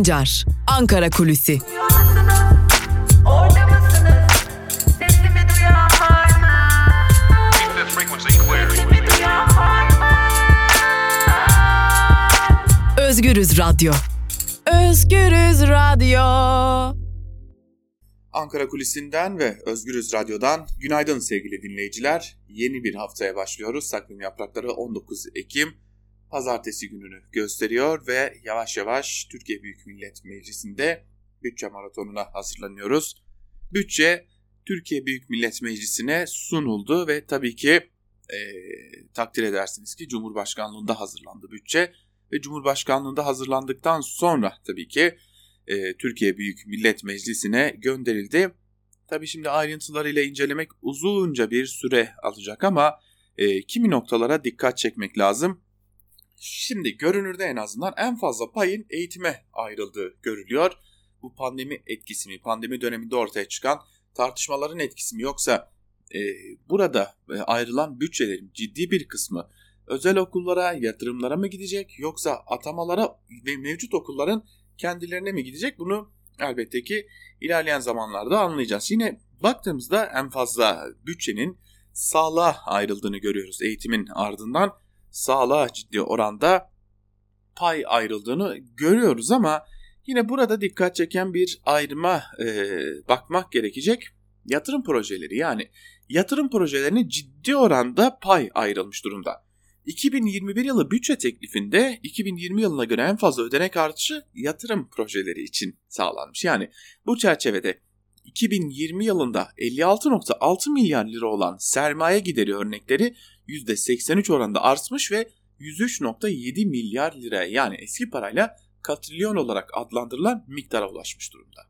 Sancar, Ankara Kulüsi. Özgürüz Radyo. Özgürüz Radyo. Ankara Kulisi'nden ve Özgürüz Radyo'dan günaydın sevgili dinleyiciler. Yeni bir haftaya başlıyoruz. Takvim yaprakları 19 Ekim pazartesi gününü gösteriyor ve yavaş yavaş Türkiye Büyük Millet Meclisi'nde bütçe maratonuna hazırlanıyoruz. Bütçe Türkiye Büyük Millet Meclisi'ne sunuldu ve tabii ki e, takdir edersiniz ki Cumhurbaşkanlığında hazırlandı bütçe ve Cumhurbaşkanlığında hazırlandıktan sonra tabii ki e, Türkiye Büyük Millet Meclisi'ne gönderildi. Tabii şimdi ayrıntılarıyla incelemek uzunca bir süre alacak ama e, kimi noktalara dikkat çekmek lazım. Şimdi görünürde en azından en fazla payın eğitime ayrıldığı görülüyor. Bu pandemi etkisi mi, pandemi döneminde ortaya çıkan tartışmaların etkisi mi yoksa e, burada e, ayrılan bütçelerin ciddi bir kısmı özel okullara, yatırımlara mı gidecek yoksa atamalara ve mevcut okulların kendilerine mi gidecek bunu elbette ki ilerleyen zamanlarda anlayacağız. Yine baktığımızda en fazla bütçenin sağlığa ayrıldığını görüyoruz eğitimin ardından sağlığa ciddi oranda pay ayrıldığını görüyoruz ama yine burada dikkat çeken bir ayrıma e, bakmak gerekecek. Yatırım projeleri yani yatırım projelerine ciddi oranda pay ayrılmış durumda. 2021 yılı bütçe teklifinde 2020 yılına göre en fazla ödenek artışı yatırım projeleri için sağlanmış. Yani bu çerçevede 2020 yılında 56.6 milyar lira olan sermaye gideri örnekleri %83 oranında artmış ve 103.7 milyar lira yani eski parayla katrilyon olarak adlandırılan miktara ulaşmış durumda.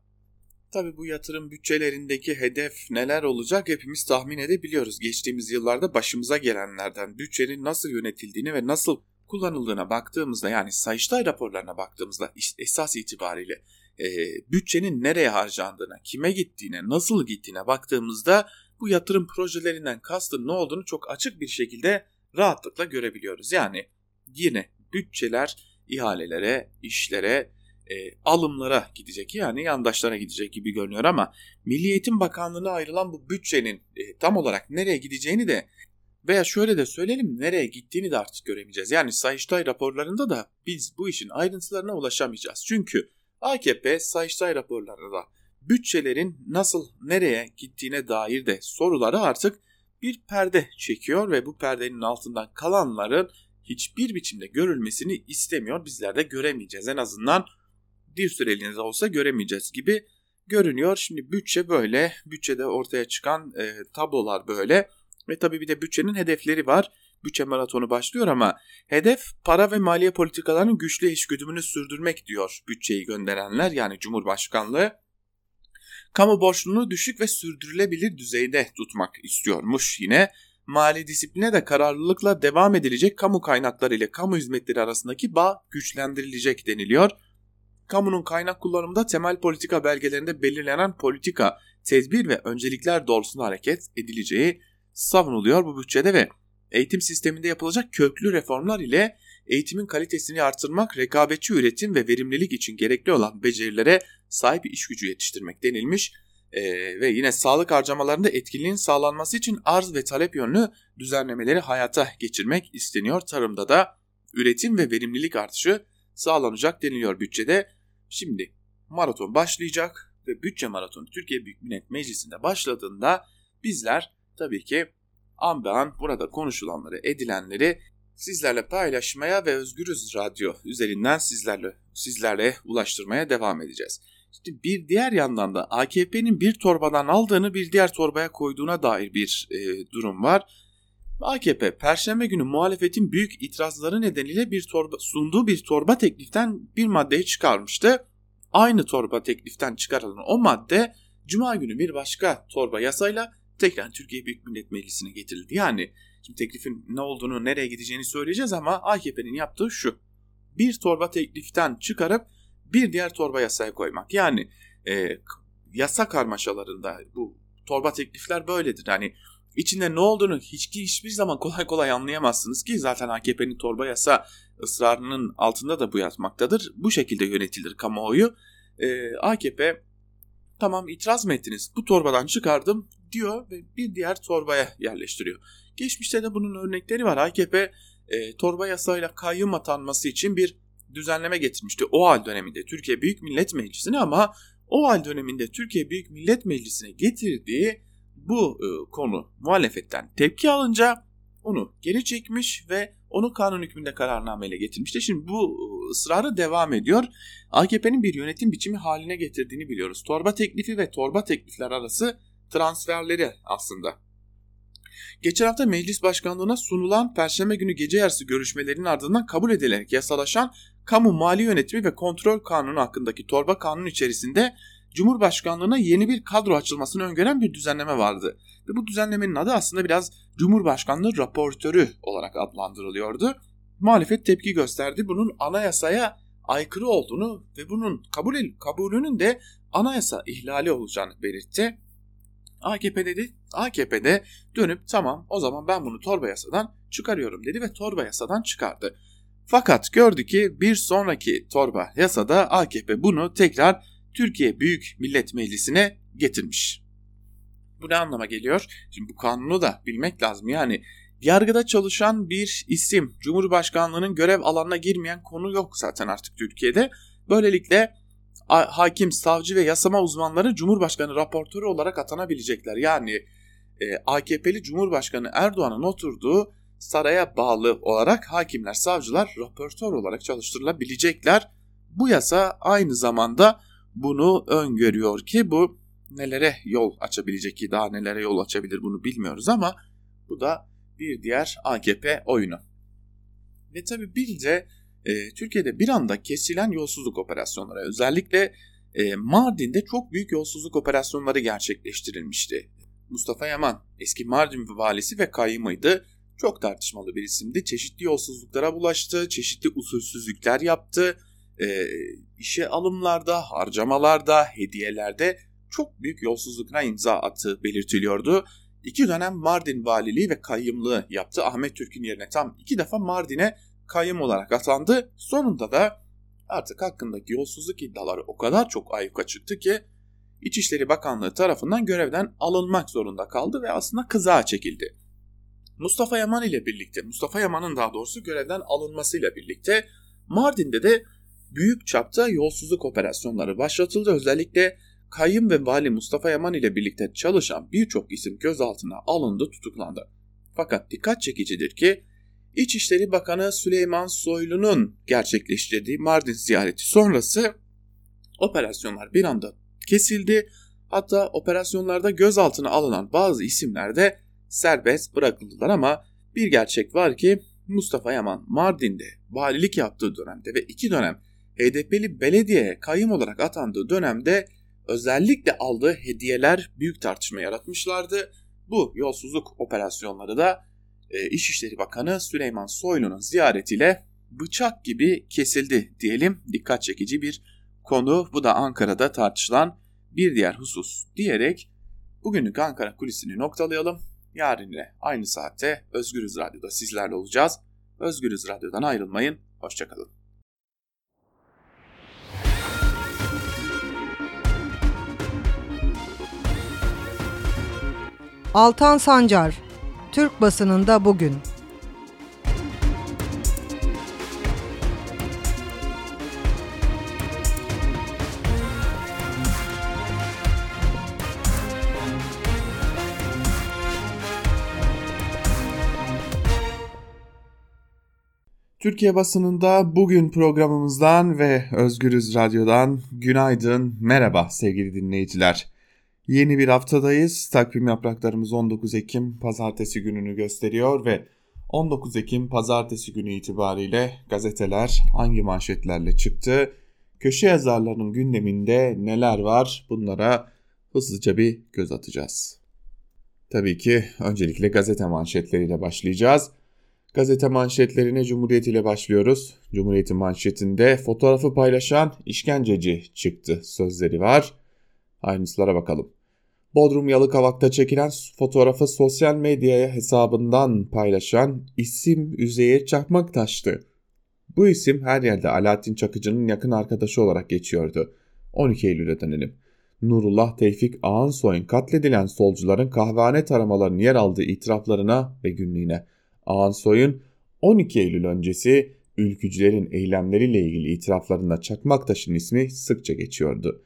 Tabi bu yatırım bütçelerindeki hedef neler olacak hepimiz tahmin edebiliyoruz. Geçtiğimiz yıllarda başımıza gelenlerden bütçenin nasıl yönetildiğini ve nasıl kullanıldığına baktığımızda yani Sayıştay raporlarına baktığımızda esas itibariyle e, bütçenin nereye harcandığına, kime gittiğine, nasıl gittiğine baktığımızda bu yatırım projelerinden kastın ne olduğunu çok açık bir şekilde rahatlıkla görebiliyoruz. Yani yine bütçeler ihalelere, işlere, e, alımlara gidecek yani yandaşlara gidecek gibi görünüyor ama Milli Eğitim Bakanlığı'na ayrılan bu bütçenin e, tam olarak nereye gideceğini de veya şöyle de söyleyelim nereye gittiğini de artık göremeyeceğiz. Yani Sayıştay raporlarında da biz bu işin ayrıntılarına ulaşamayacağız. Çünkü AKP Sayıştay raporlarında bütçelerin nasıl nereye gittiğine dair de soruları artık bir perde çekiyor ve bu perdenin altından kalanların hiçbir biçimde görülmesini istemiyor. Bizler de göremeyeceğiz. En azından bir süreliğine de olsa göremeyeceğiz gibi görünüyor. Şimdi bütçe böyle. Bütçede ortaya çıkan e, tablolar böyle. Ve tabii bir de bütçenin hedefleri var. Bütçe maratonu başlıyor ama hedef para ve maliye politikalarının güçlü eşgüdümünü sürdürmek diyor bütçeyi gönderenler yani Cumhurbaşkanlığı. Kamu borçluluğunu düşük ve sürdürülebilir düzeyde tutmak istiyormuş yine. Mali disipline de kararlılıkla devam edilecek kamu kaynakları ile kamu hizmetleri arasındaki bağ güçlendirilecek deniliyor. Kamunun kaynak kullanımında temel politika belgelerinde belirlenen politika, tedbir ve öncelikler doğrultusunda hareket edileceği savunuluyor bu bütçede ve eğitim sisteminde yapılacak köklü reformlar ile eğitimin kalitesini artırmak, rekabetçi üretim ve verimlilik için gerekli olan becerilere sahip iş gücü yetiştirmek denilmiş. Ee, ve yine sağlık harcamalarında etkinliğin sağlanması için arz ve talep yönlü düzenlemeleri hayata geçirmek isteniyor. Tarımda da üretim ve verimlilik artışı sağlanacak deniliyor bütçede. Şimdi maraton başlayacak ve bütçe maratonu Türkiye Büyük Millet Meclisi'nde başladığında bizler tabii ki an be an burada konuşulanları, edilenleri sizlerle paylaşmaya ve Özgürüz Radyo üzerinden sizlerle sizlerle ulaştırmaya devam edeceğiz. İşte bir diğer yandan da AKP'nin bir torbadan aldığını bir diğer torbaya koyduğuna dair bir e, durum var. AKP Perşembe günü muhalefetin büyük itirazları nedeniyle bir torba, sunduğu bir torba tekliften bir maddeyi çıkarmıştı. Aynı torba tekliften çıkarılan o madde Cuma günü bir başka torba yasayla tekrar Türkiye Büyük Millet Meclisi'ne getirildi. Yani şimdi teklifin ne olduğunu, nereye gideceğini söyleyeceğiz ama AKP'nin yaptığı şu. Bir torba tekliften çıkarıp bir diğer torba yasaya koymak. Yani e, yasa karmaşalarında bu torba teklifler böyledir. Yani içinde ne olduğunu hiç hiçbir zaman kolay kolay anlayamazsınız ki zaten AKP'nin torba yasa ısrarının altında da bu yatmaktadır. Bu şekilde yönetilir kamuoyu. Ee, AKP tamam itiraz mı ettiniz bu torbadan çıkardım diyor ve bir diğer torbaya yerleştiriyor. Geçmişte de bunun örnekleri var. AKP e, torba yasayla kayyum atanması için bir düzenleme getirmişti. O hal döneminde Türkiye Büyük Millet Meclisi'ne ama o hal döneminde Türkiye Büyük Millet Meclisi'ne getirdiği bu e, konu muhalefetten tepki alınca onu geri çekmiş ve onu kanun hükmünde kararnameyle getirmişti. Şimdi bu e, ısrarı devam ediyor. AKP'nin bir yönetim biçimi haline getirdiğini biliyoruz. Torba teklifi ve torba teklifler arası transferleri aslında. Geçen hafta meclis başkanlığına sunulan Perşembe günü gece yarısı görüşmelerinin ardından kabul edilerek yasalaşan Kamu Mali Yönetimi ve Kontrol Kanunu hakkındaki torba kanun içerisinde Cumhurbaşkanlığına yeni bir kadro açılmasını öngören bir düzenleme vardı. Ve bu düzenlemenin adı aslında biraz Cumhurbaşkanlığı raportörü olarak adlandırılıyordu. Muhalefet tepki gösterdi. Bunun anayasaya aykırı olduğunu ve bunun kabul kabulünün de anayasa ihlali olacağını belirtti. AKP dedi, AKP'de dönüp tamam o zaman ben bunu torba yasadan çıkarıyorum dedi ve torba yasadan çıkardı. Fakat gördü ki bir sonraki torba yasada AKP bunu tekrar Türkiye Büyük Millet Meclisi'ne getirmiş. Bu ne anlama geliyor? Şimdi bu kanunu da bilmek lazım. Yani yargıda çalışan bir isim, Cumhurbaşkanlığının görev alanına girmeyen konu yok zaten artık Türkiye'de. Böylelikle hakim, savcı ve yasama uzmanları Cumhurbaşkanı raportörü olarak atanabilecekler. Yani e, AKP'li Cumhurbaşkanı Erdoğan'ın oturduğu saraya bağlı olarak hakimler, savcılar raportör olarak çalıştırılabilecekler. Bu yasa aynı zamanda bunu öngörüyor ki bu nelere yol açabilecek ki daha nelere yol açabilir bunu bilmiyoruz ama bu da bir diğer AKP oyunu. Ve tabi bir de e, Türkiye'de bir anda kesilen yolsuzluk operasyonları özellikle e, Mardin'de çok büyük yolsuzluk operasyonları gerçekleştirilmişti. Mustafa Yaman eski Mardin valisi ve kayyımıydı. Çok tartışmalı bir isimdi. Çeşitli yolsuzluklara bulaştı, çeşitli usulsüzlükler yaptı. E, işe alımlarda, harcamalarda, hediyelerde çok büyük yolsuzluklara imza attığı belirtiliyordu. İki dönem Mardin valiliği ve kayyımlığı yaptı. Ahmet Türk'ün yerine tam iki defa Mardin'e kayyum olarak atandı. Sonunda da artık hakkındaki yolsuzluk iddiaları o kadar çok ayyuka çıktı ki İçişleri Bakanlığı tarafından görevden alınmak zorunda kaldı ve aslında kızağa çekildi. Mustafa Yaman ile birlikte, Mustafa Yaman'ın daha doğrusu görevden alınmasıyla birlikte Mardin'de de büyük çapta yolsuzluk operasyonları başlatıldı. Özellikle Kayyım ve Vali Mustafa Yaman ile birlikte çalışan birçok isim gözaltına alındı, tutuklandı. Fakat dikkat çekicidir ki İçişleri Bakanı Süleyman Soylu'nun gerçekleştirdiği Mardin ziyareti sonrası operasyonlar bir anda kesildi. Hatta operasyonlarda gözaltına alınan bazı isimler de serbest bırakıldılar ama bir gerçek var ki Mustafa Yaman Mardin'de valilik yaptığı dönemde ve iki dönem HDP'li belediye kayyum olarak atandığı dönemde özellikle aldığı hediyeler büyük tartışma yaratmışlardı. Bu yolsuzluk operasyonları da e, İçişleri Bakanı Süleyman Soylu'nun ziyaretiyle bıçak gibi kesildi diyelim. Dikkat çekici bir konu. Bu da Ankara'da tartışılan bir diğer husus diyerek bugünlük Ankara kulisini noktalayalım. Yarın yine aynı saatte Özgürüz Radyo'da sizlerle olacağız. Özgürüz Radyo'dan ayrılmayın. Hoşçakalın. Altan Sancar, Türk basınında bugün. Türkiye basınında bugün programımızdan ve Özgürüz Radyo'dan günaydın, merhaba sevgili dinleyiciler. Yeni bir haftadayız. Takvim yapraklarımız 19 Ekim pazartesi gününü gösteriyor ve 19 Ekim pazartesi günü itibariyle gazeteler hangi manşetlerle çıktı? Köşe yazarlarının gündeminde neler var? Bunlara hızlıca bir göz atacağız. Tabii ki öncelikle gazete manşetleriyle başlayacağız. Gazete manşetlerine Cumhuriyet ile başlıyoruz. Cumhuriyet'in manşetinde fotoğrafı paylaşan işkenceci çıktı sözleri var. Ayrıntılara bakalım. Bodrum Yalıkavak'ta çekilen fotoğrafı sosyal medyaya hesabından paylaşan isim Üzeyir Çakmaktaş'tı. Bu isim her yerde Alaaddin Çakıcı'nın yakın arkadaşı olarak geçiyordu. 12 Eylül'e dönelim. Nurullah Tevfik Ağansoy'un katledilen solcuların kahvehane taramalarının yer aldığı itiraflarına ve günlüğüne. Ağansoy'un 12 Eylül öncesi ülkücülerin eylemleriyle ilgili itiraflarında Çakmaktaş'ın ismi sıkça geçiyordu.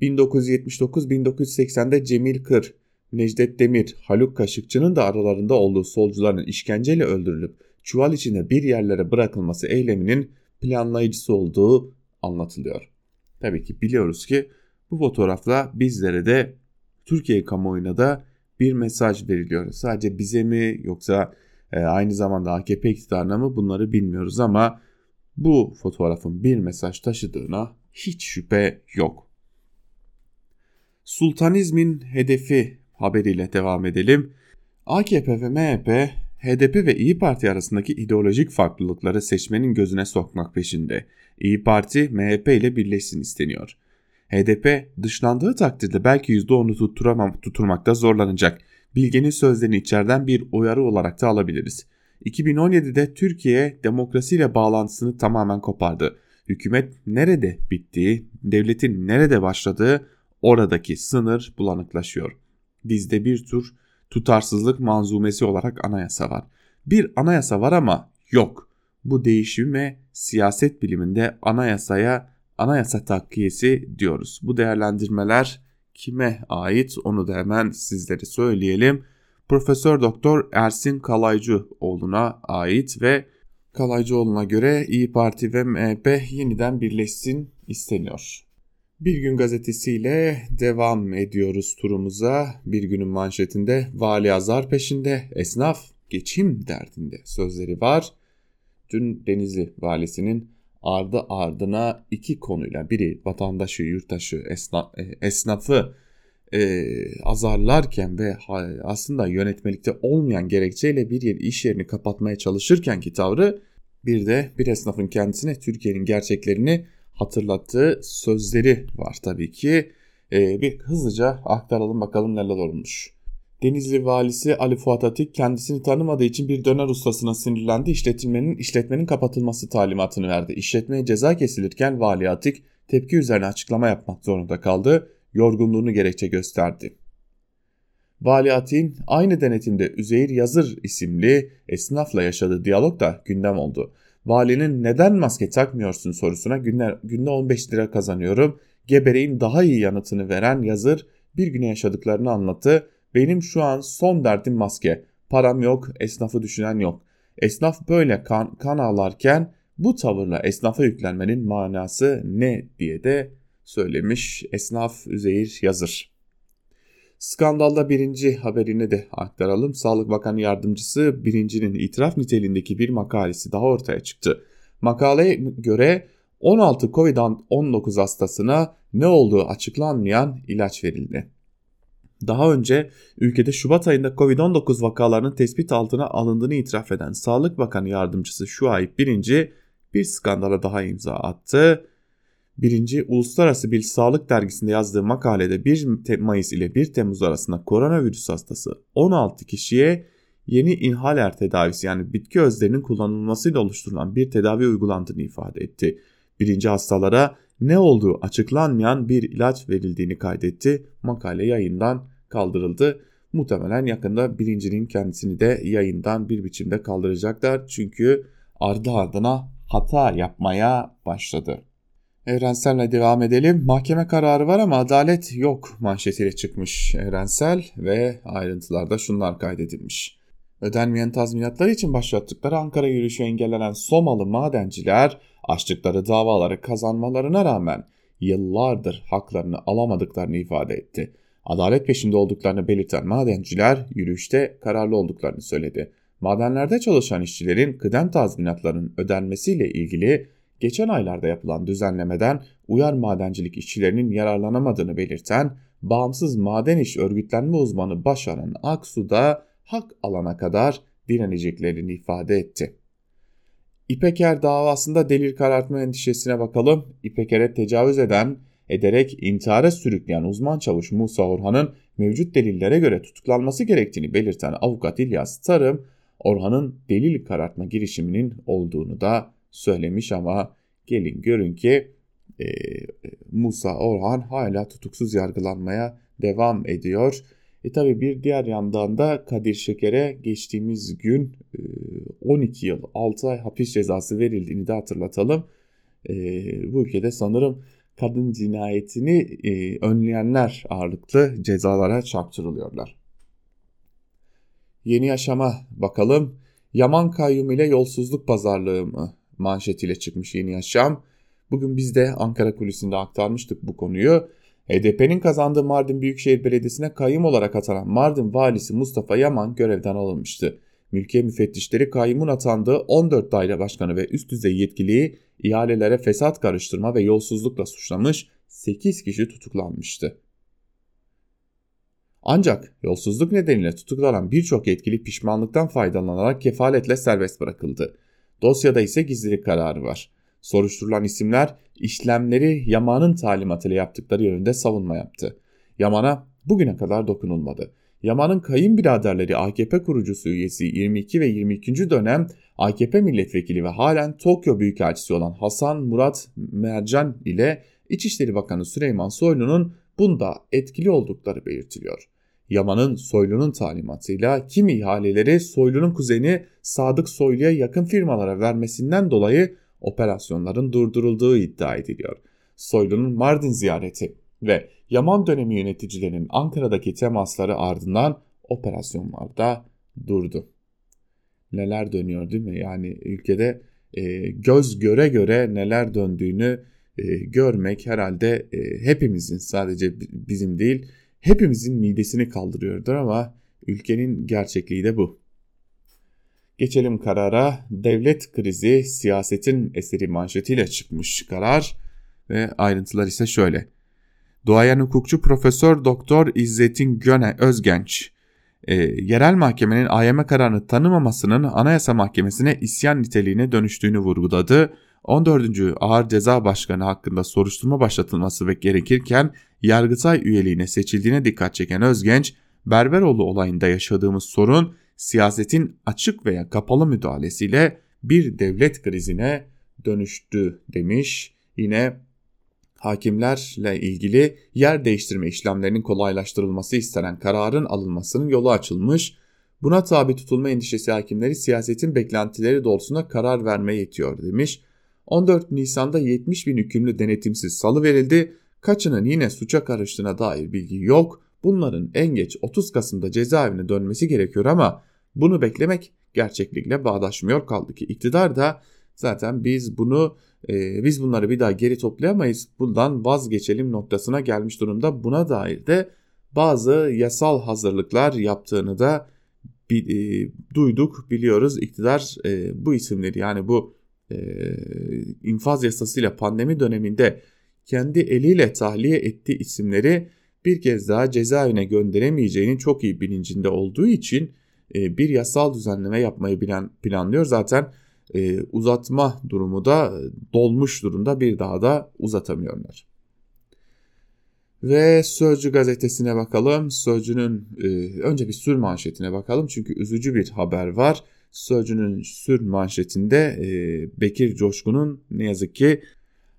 1979-1980'de Cemil Kır, Necdet Demir, Haluk Kaşıkçı'nın da aralarında olduğu solcuların işkenceyle öldürülüp çuval içinde bir yerlere bırakılması eyleminin planlayıcısı olduğu anlatılıyor. Tabii ki biliyoruz ki bu fotoğrafla bizlere de Türkiye kamuoyuna da bir mesaj veriliyor. Sadece bize mi yoksa e, aynı zamanda AKP iktidarına mı bunları bilmiyoruz ama bu fotoğrafın bir mesaj taşıdığına hiç şüphe yok. Sultanizmin hedefi haberiyle devam edelim. AKP ve MHP HDP ve İyi Parti arasındaki ideolojik farklılıkları seçmenin gözüne sokmak peşinde. İyi Parti MHP ile birleşsin isteniyor. HDP dışlandığı takdirde belki %10'u tutturamam, tutturmakta zorlanacak. Bilge'nin sözlerini içeriden bir uyarı olarak da alabiliriz. 2017'de Türkiye demokrasiyle bağlantısını tamamen kopardı. Hükümet nerede bittiği, devletin nerede başladığı oradaki sınır bulanıklaşıyor. Bizde bir tür tutarsızlık manzumesi olarak anayasa var. Bir anayasa var ama yok. Bu değişime siyaset biliminde anayasaya anayasa takkiyesi diyoruz. Bu değerlendirmeler kime ait onu da hemen sizlere söyleyelim. Profesör Doktor Ersin Kalaycıoğlu'na ait ve Kalaycıoğlu'na göre İyi Parti ve MHP yeniden birleşsin isteniyor. Bir gün gazetesiyle devam ediyoruz turumuza. Bir günün manşetinde vali azar peşinde, esnaf geçim derdinde sözleri var. Dün Denizli valisinin ardı ardına iki konuyla biri vatandaşı, yurttaşı, esnaf, e, esnafı e, azarlarken ve aslında yönetmelikte olmayan gerekçeyle bir yer iş yerini kapatmaya çalışırken ki tavrı bir de bir esnafın kendisine Türkiye'nin gerçeklerini hatırlattığı sözleri var tabii ki. E, bir hızlıca aktaralım bakalım neler olmuş. Denizli valisi Ali Fuat Atik kendisini tanımadığı için bir döner ustasına sinirlendi. İşletmenin, işletmenin kapatılması talimatını verdi. İşletmeye ceza kesilirken vali Atik tepki üzerine açıklama yapmak zorunda kaldı. Yorgunluğunu gerekçe gösterdi. Vali Atik'in aynı denetimde Üzeyir Yazır isimli esnafla yaşadığı diyalog da gündem oldu. Valinin neden maske takmıyorsun sorusuna günler, günde 15 lira kazanıyorum. Gebereğin daha iyi yanıtını veren Yazır bir güne yaşadıklarını anlattı benim şu an son derdim maske. Param yok, esnafı düşünen yok. Esnaf böyle kan, kan ağlarken bu tavırla esnafa yüklenmenin manası ne diye de söylemiş esnaf Üzeyir Yazır. Skandalda birinci haberini de aktaralım. Sağlık Bakanı Yardımcısı birincinin itiraf niteliğindeki bir makalesi daha ortaya çıktı. Makaleye göre 16 Covid-19 hastasına ne olduğu açıklanmayan ilaç verildi. Daha önce ülkede Şubat ayında Covid-19 vakalarının tespit altına alındığını itiraf eden Sağlık Bakanı Yardımcısı Şuayb Birinci bir skandala daha imza attı. Birinci Uluslararası Bir Sağlık Dergisi'nde yazdığı makalede 1 Mayıs ile 1 Temmuz arasında koronavirüs hastası 16 kişiye yeni inhaler tedavisi yani bitki özlerinin kullanılmasıyla oluşturulan bir tedavi uygulandığını ifade etti. Birinci hastalara ne olduğu açıklanmayan bir ilaç verildiğini kaydetti. Makale yayından kaldırıldı. Muhtemelen yakında birincinin kendisini de yayından bir biçimde kaldıracaklar. Çünkü ardı ardına hata yapmaya başladı. Evrenssel'le devam edelim. Mahkeme kararı var ama adalet yok manşetiyle çıkmış Evrensel ve ayrıntılarda şunlar kaydedilmiş. Ödenmeyen tazminatlar için başlattıkları Ankara yürüyüşü engellenen Somalı madenciler açtıkları davaları kazanmalarına rağmen yıllardır haklarını alamadıklarını ifade etti. Adalet peşinde olduklarını belirten madenciler yürüyüşte kararlı olduklarını söyledi. Madenlerde çalışan işçilerin kıdem tazminatlarının ödenmesiyle ilgili geçen aylarda yapılan düzenlemeden uyar madencilik işçilerinin yararlanamadığını belirten bağımsız maden iş örgütlenme uzmanı Başaran Aksu da hak alana kadar direneceklerini ifade etti. İpeker davasında delil karartma endişesine bakalım. İpeker'e tecavüz eden ederek intihara sürükleyen uzman çavuş Musa Orhan'ın mevcut delillere göre tutuklanması gerektiğini belirten avukat İlyas Tarım, Orhan'ın delil karartma girişiminin olduğunu da söylemiş ama gelin görün ki e, Musa Orhan hala tutuksuz yargılanmaya devam ediyor. E tabi bir diğer yandan da Kadir Şeker'e geçtiğimiz gün 12 yıl 6 ay hapis cezası verildiğini de hatırlatalım. Bu ülkede sanırım kadın cinayetini önleyenler ağırlıklı cezalara çarptırılıyorlar. Yeni yaşama bakalım. Yaman kayyum ile yolsuzluk pazarlığı mı? Manşetiyle çıkmış yeni yaşam. Bugün biz de Ankara kulisinde aktarmıştık bu konuyu. HDP'nin kazandığı Mardin Büyükşehir Belediyesi'ne kayyum olarak atanan Mardin valisi Mustafa Yaman görevden alınmıştı. Mülkiye müfettişleri kayyumun atandığı 14 daire başkanı ve üst düzey yetkiliyi ihalelere fesat karıştırma ve yolsuzlukla suçlamış 8 kişi tutuklanmıştı. Ancak yolsuzluk nedeniyle tutuklanan birçok yetkili pişmanlıktan faydalanarak kefaletle serbest bırakıldı. Dosyada ise gizlilik kararı var. Soruşturulan isimler işlemleri Yaman'ın talimatıyla yaptıkları yönünde savunma yaptı. Yaman'a bugüne kadar dokunulmadı. Yaman'ın kayınbiraderleri AKP kurucusu üyesi 22 ve 22. dönem AKP milletvekili ve halen Tokyo Büyükelçisi olan Hasan Murat Mercan ile İçişleri Bakanı Süleyman Soylu'nun bunda etkili oldukları belirtiliyor. Yaman'ın Soylu'nun talimatıyla kimi ihaleleri Soylu'nun kuzeni Sadık Soylu'ya yakın firmalara vermesinden dolayı operasyonların durdurulduğu iddia ediliyor. Soylu'nun Mardin ziyareti ve Yaman dönemi yöneticilerinin Ankara'daki temasları ardından operasyonlar da durdu. Neler dönüyor değil mi? Yani ülkede e, göz göre göre neler döndüğünü e, görmek herhalde e, hepimizin sadece bizim değil hepimizin midesini kaldırıyordur ama ülkenin gerçekliği de bu. Geçelim karara. Devlet krizi siyasetin eseri manşetiyle çıkmış karar ve ayrıntılar ise şöyle. Doğayan hukukçu Profesör Doktor İzzettin Göne Özgenç, e, yerel mahkemenin AYM kararını tanımamasının Anayasa Mahkemesi'ne isyan niteliğine dönüştüğünü vurguladı. 14. Ağır Ceza Başkanı hakkında soruşturma başlatılması ve gerekirken Yargıtay üyeliğine seçildiğine dikkat çeken Özgenç, Berberoğlu olayında yaşadığımız sorun siyasetin açık veya kapalı müdahalesiyle bir devlet krizine dönüştü demiş. Yine hakimlerle ilgili yer değiştirme işlemlerinin kolaylaştırılması istenen kararın alınmasının yolu açılmış. Buna tabi tutulma endişesi hakimleri siyasetin beklentileri doğrultusunda karar vermeye yetiyor demiş. 14 Nisan'da 70 bin hükümlü denetimsiz salı verildi. Kaçının yine suça karıştığına dair bilgi yok. Bunların en geç 30 Kasım'da cezaevine dönmesi gerekiyor ama bunu beklemek gerçeklikle bağdaşmıyor kaldı ki iktidar da zaten biz bunu e, biz bunları bir daha geri toplayamayız bundan vazgeçelim noktasına gelmiş durumda buna dair de bazı yasal hazırlıklar yaptığını da e, duyduk biliyoruz iktidar e, bu isimleri yani bu e, infaz yasasıyla pandemi döneminde kendi eliyle tahliye ettiği isimleri bir kez daha cezaevine gönderemeyeceğinin çok iyi bilincinde olduğu için e, bir yasal düzenleme yapmayı planlıyor. Zaten e, uzatma durumu da dolmuş durumda bir daha da uzatamıyorlar. Ve Sözcü gazetesine bakalım. Sözcü'nün e, önce bir sür manşetine bakalım çünkü üzücü bir haber var. Sözcü'nün sür manşetinde Bekir Coşkun'un ne yazık ki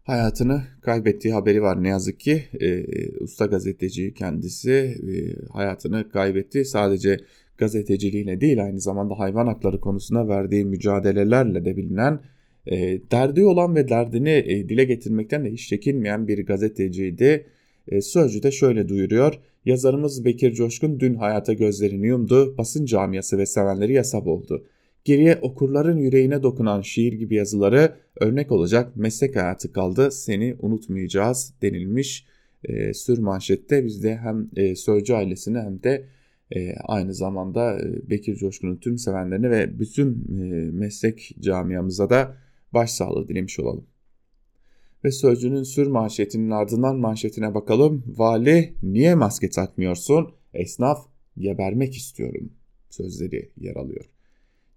hayatını kaybettiği haberi var ne yazık ki. E, usta gazeteci kendisi e, hayatını kaybetti. Sadece gazeteciliğiyle değil aynı zamanda hayvan hakları konusunda verdiği mücadelelerle de bilinen e, derdi olan ve derdini e, dile getirmekten de hiç çekinmeyen bir gazeteciydi. E, Sözcü de şöyle duyuruyor. Yazarımız Bekir Coşkun dün hayata gözlerini yumdu, basın camiası ve sevenleri yasap oldu. Geriye okurların yüreğine dokunan şiir gibi yazıları örnek olacak meslek hayatı kaldı, seni unutmayacağız denilmiş e, sür manşette. Biz de hem e, Sözcü ailesine hem de e, aynı zamanda e, Bekir Coşkun'un tüm sevenlerine ve bütün e, meslek camiamıza da başsağlığı dilemiş olalım. Ve sözcünün sür manşetinin ardından manşetine bakalım. Vali niye maske takmıyorsun? Esnaf gebermek istiyorum sözleri yer alıyor.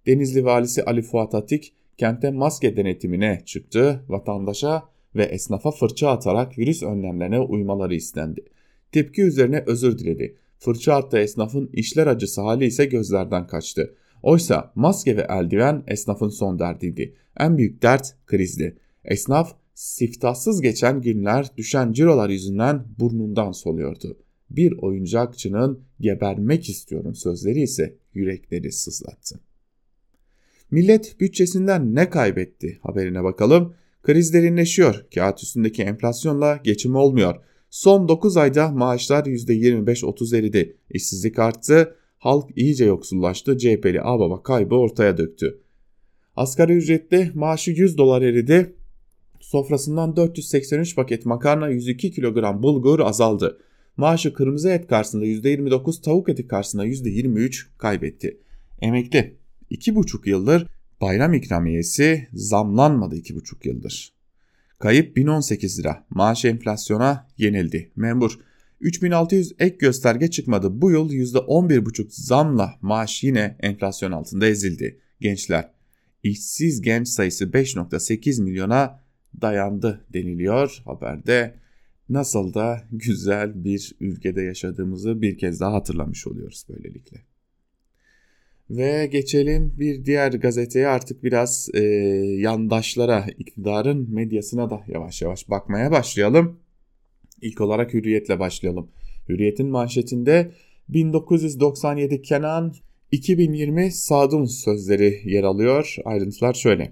Denizli valisi Ali Fuat Atik kente maske denetimine çıktı. Vatandaşa ve esnafa fırça atarak virüs önlemlerine uymaları istendi. Tepki üzerine özür diledi. Fırça attığı esnafın işler acısı hali ise gözlerden kaçtı. Oysa maske ve eldiven esnafın son derdiydi. En büyük dert krizdi. Esnaf siftahsız geçen günler düşen cirolar yüzünden burnundan soluyordu. Bir oyuncakçının gebermek istiyorum sözleri ise yürekleri sızlattı. Millet bütçesinden ne kaybetti haberine bakalım. Kriz derinleşiyor. Kağıt üstündeki enflasyonla geçim olmuyor. Son 9 ayda maaşlar %25-30 eridi. İşsizlik arttı. Halk iyice yoksullaştı. CHP'li ağbaba kaybı ortaya döktü. Asgari ücretli maaşı 100 dolar eridi. Sofrasından 483 paket makarna 102 kilogram bulgur azaldı. Maaşı kırmızı et karşısında %29, tavuk eti karşısında %23 kaybetti. Emekli 2,5 yıldır bayram ikramiyesi zamlanmadı 2,5 yıldır. Kayıp 1018 lira. Maaş enflasyona yenildi. Memur 3600 ek gösterge çıkmadı. Bu yıl %11,5 zamla maaş yine enflasyon altında ezildi. Gençler işsiz genç sayısı 5.8 milyona dayandı deniliyor haberde. Nasıl da güzel bir ülkede yaşadığımızı bir kez daha hatırlamış oluyoruz böylelikle. Ve geçelim bir diğer gazeteye artık biraz e, yandaşlara, iktidarın medyasına da yavaş yavaş bakmaya başlayalım. İlk olarak Hürriyet'le başlayalım. Hürriyet'in manşetinde 1997 Kenan 2020 Sadun sözleri yer alıyor. Ayrıntılar şöyle.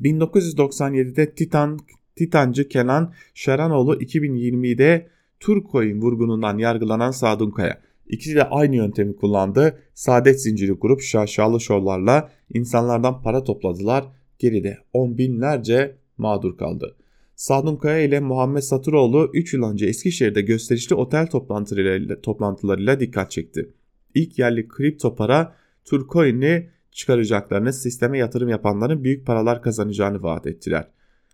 1997'de Titan Titancı Kenan Şeranoğlu 2020'de Turcoin vurgunundan yargılanan Sadun Kaya. İkisi de aynı yöntemi kullandı. Saadet zinciri kurup şaşalı şovlarla insanlardan para topladılar. Geride on binlerce mağdur kaldı. Sadun Kaya ile Muhammed Satıroğlu 3 yıl önce Eskişehir'de gösterişli otel toplantılarıyla, toplantılarıyla dikkat çekti. İlk yerli kripto para Turcoin'i çıkaracaklarını, sisteme yatırım yapanların büyük paralar kazanacağını vaat ettiler.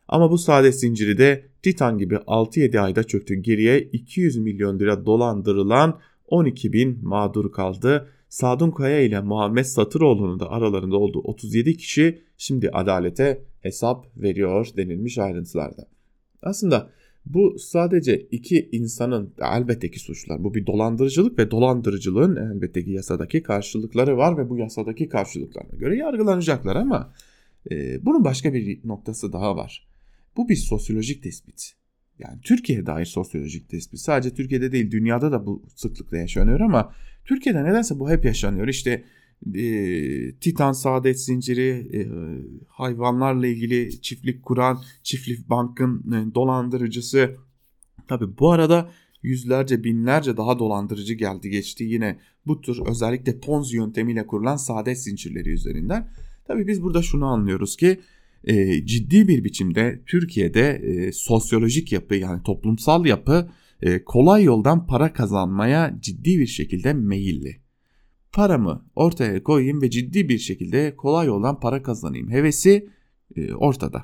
Ama bu saadet zinciri de Titan gibi 6-7 ayda çöktü. Geriye 200 milyon lira dolandırılan 12 bin mağdur kaldı. Sadun Kaya ile Muhammed Satıroğlu'nun da aralarında olduğu 37 kişi şimdi adalete hesap veriyor denilmiş ayrıntılarda. Aslında bu sadece iki insanın elbette ki suçlar. Bu bir dolandırıcılık ve dolandırıcılığın elbette ki yasadaki karşılıkları var ve bu yasadaki karşılıklarına göre yargılanacaklar ama e, bunun başka bir noktası daha var. Bu bir sosyolojik tespit. Yani Türkiye'ye dair sosyolojik tespit. Sadece Türkiye'de değil dünyada da bu sıklıkla yaşanıyor ama Türkiye'de nedense bu hep yaşanıyor. İşte e, Titan Saadet Zinciri, e, hayvanlarla ilgili çiftlik kuran, çiftlik bankın e, dolandırıcısı. Tabi bu arada yüzlerce binlerce daha dolandırıcı geldi geçti yine bu tür özellikle Ponzi yöntemiyle kurulan saadet zincirleri üzerinden. Tabi biz burada şunu anlıyoruz ki e, ciddi bir biçimde Türkiye'de e, sosyolojik yapı yani toplumsal yapı e, kolay yoldan para kazanmaya ciddi bir şekilde meyilli. Paramı ortaya koyayım ve ciddi bir şekilde kolay yoldan para kazanayım hevesi e, ortada.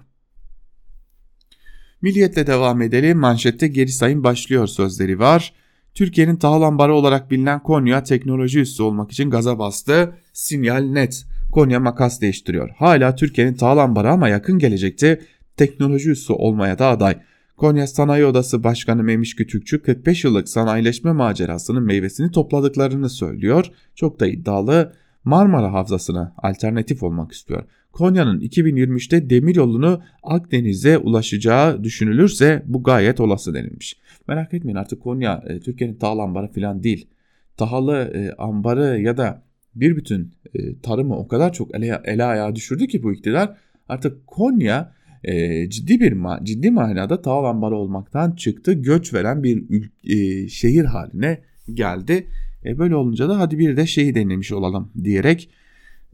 Milliyetle devam edelim. Manşette geri sayım başlıyor sözleri var. Türkiye'nin tahıl ambarı olarak bilinen Konya teknoloji üssü olmak için gaza bastı. Sinyal net. Konya makas değiştiriyor. Hala Türkiye'nin tahıl ambarı ama yakın gelecekte teknoloji üssü olmaya da aday. Konya Sanayi Odası Başkanı Memiş Kütükçü 45 yıllık sanayileşme macerasının meyvesini topladıklarını söylüyor. Çok da iddialı Marmara Havzası'na alternatif olmak istiyor. Konya'nın 2023'te demir yolunu Akdeniz'e ulaşacağı düşünülürse bu gayet olası denilmiş. Merak etmeyin artık Konya e, Türkiye'nin tahıl ambarı falan değil. Tahılı e, ambarı ya da bir bütün e, tarımı o kadar çok ele, ele ayağa düşürdü ki bu iktidar artık Konya e, ciddi bir ciddi manada tahıl ambarı olmaktan çıktı göç veren bir e, şehir haline geldi. E, böyle olunca da hadi bir de şeyi denemiş olalım diyerek